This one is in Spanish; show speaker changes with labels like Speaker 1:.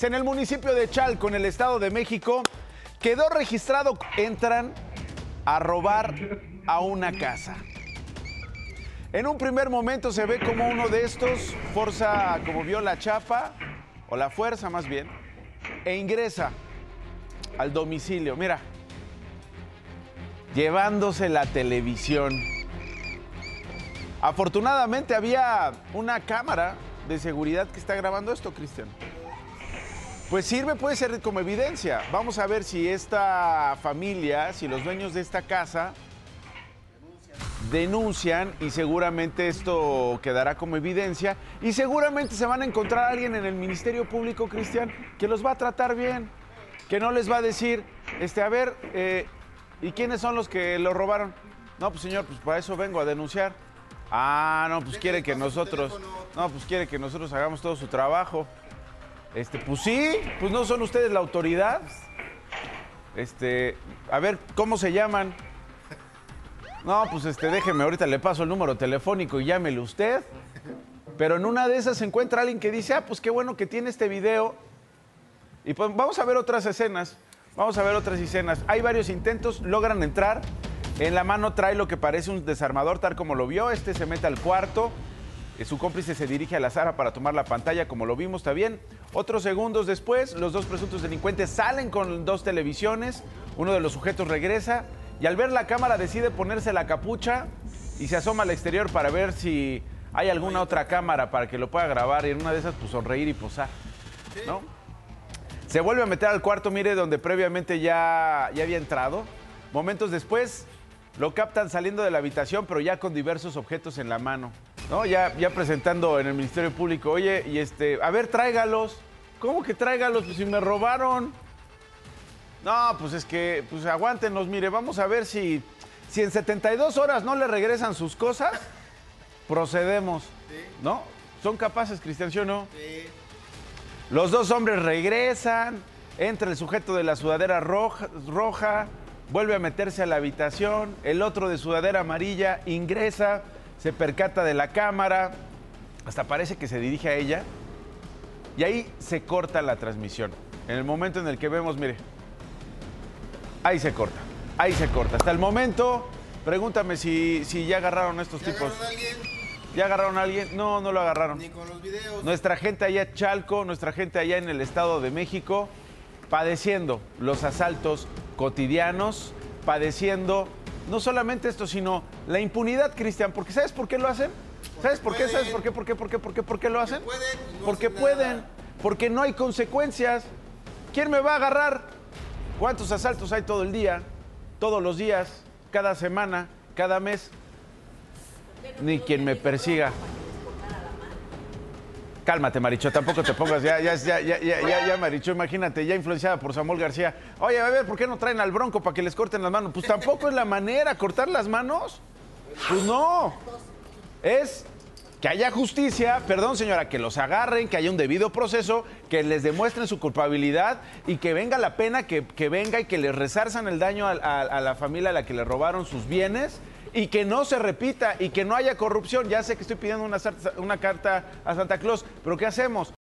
Speaker 1: En el municipio de Chalco, en el Estado de México, quedó registrado, entran a robar a una casa. En un primer momento se ve como uno de estos forza, como vio la chapa, o la fuerza más bien, e ingresa al domicilio. Mira, llevándose la televisión. Afortunadamente había una cámara de seguridad que está grabando esto, Cristian. Pues sirve, puede ser como evidencia. Vamos a ver si esta familia, si los dueños de esta casa denuncian y seguramente esto quedará como evidencia y seguramente se van a encontrar a alguien en el Ministerio Público, Cristian, que los va a tratar bien, que no les va a decir, este, a ver, eh, ¿y quiénes son los que lo robaron? No, pues señor, pues para eso vengo a denunciar. Ah, no, pues quiere que nosotros, no, pues quiere que nosotros hagamos todo su trabajo. Este, pues sí, pues no son ustedes la autoridad. Este, a ver, ¿cómo se llaman? No, pues este, déjeme, ahorita le paso el número telefónico y llámele usted. Pero en una de esas se encuentra alguien que dice, ah, pues qué bueno que tiene este video. Y pues vamos a ver otras escenas. Vamos a ver otras escenas. Hay varios intentos, logran entrar. En la mano trae lo que parece un desarmador, tal como lo vio. Este se mete al cuarto. Su cómplice se dirige a la sala para tomar la pantalla, como lo vimos, está bien. Otros segundos después, los dos presuntos delincuentes salen con dos televisiones. Uno de los sujetos regresa y al ver la cámara decide ponerse la capucha y se asoma al exterior para ver si hay alguna otra cámara para que lo pueda grabar y en una de esas pues sonreír y posar, ¿no? Se vuelve a meter al cuarto, mire, donde previamente ya, ya había entrado. Momentos después lo captan saliendo de la habitación, pero ya con diversos objetos en la mano. ¿No? Ya, ya presentando en el Ministerio Público, oye, y este, a ver, tráigalos. ¿Cómo que tráigalos? Pues si me robaron. No, pues es que, pues aguántenos, mire, vamos a ver si, si en 72 horas no le regresan sus cosas, procedemos, ¿no? ¿Son capaces, Cristian, sí o no? Los dos hombres regresan, entra el sujeto de la sudadera roja, roja, vuelve a meterse a la habitación, el otro de sudadera amarilla ingresa, se percata de la cámara, hasta parece que se dirige a ella, y ahí se corta la transmisión. En el momento en el que vemos, mire, ahí se corta, ahí se corta. Hasta el momento, pregúntame si, si ya agarraron a estos
Speaker 2: ¿Ya
Speaker 1: tipos.
Speaker 2: agarraron a alguien?
Speaker 1: ¿Ya agarraron a alguien? No, no lo agarraron.
Speaker 2: Ni con los videos.
Speaker 1: Nuestra gente allá en Chalco, nuestra gente allá en el Estado de México, padeciendo los asaltos cotidianos, padeciendo no solamente esto, sino la impunidad, Cristian, porque ¿sabes por qué lo hacen? ¿Sabes por qué? ¿Sabes por qué? ¿Por qué? ¿Por qué? ¿Por qué? ¿Por qué lo hacen? Porque pueden, porque no hay consecuencias. ¿Quién me va a agarrar? ¿Cuántos asaltos hay todo el día? Todos los días, cada semana, cada mes. Ni quien me persiga. Cálmate, Maricho, tampoco te pongas, ya, ya, ya, ya, ya, ya, Maricho, imagínate, ya influenciada por Samuel García. Oye, a ver, ¿por qué no traen al bronco para que les corten las manos? Pues tampoco es la manera, cortar las manos. Pues no. Es que haya justicia, perdón señora, que los agarren, que haya un debido proceso, que les demuestren su culpabilidad y que venga la pena, que, que venga y que les resarzan el daño a, la familia a la que le robaron sus bienes y que no se repita y que no haya corrupción. Ya sé que estoy pidiendo una, una carta a Santa Claus, pero ¿qué hacemos?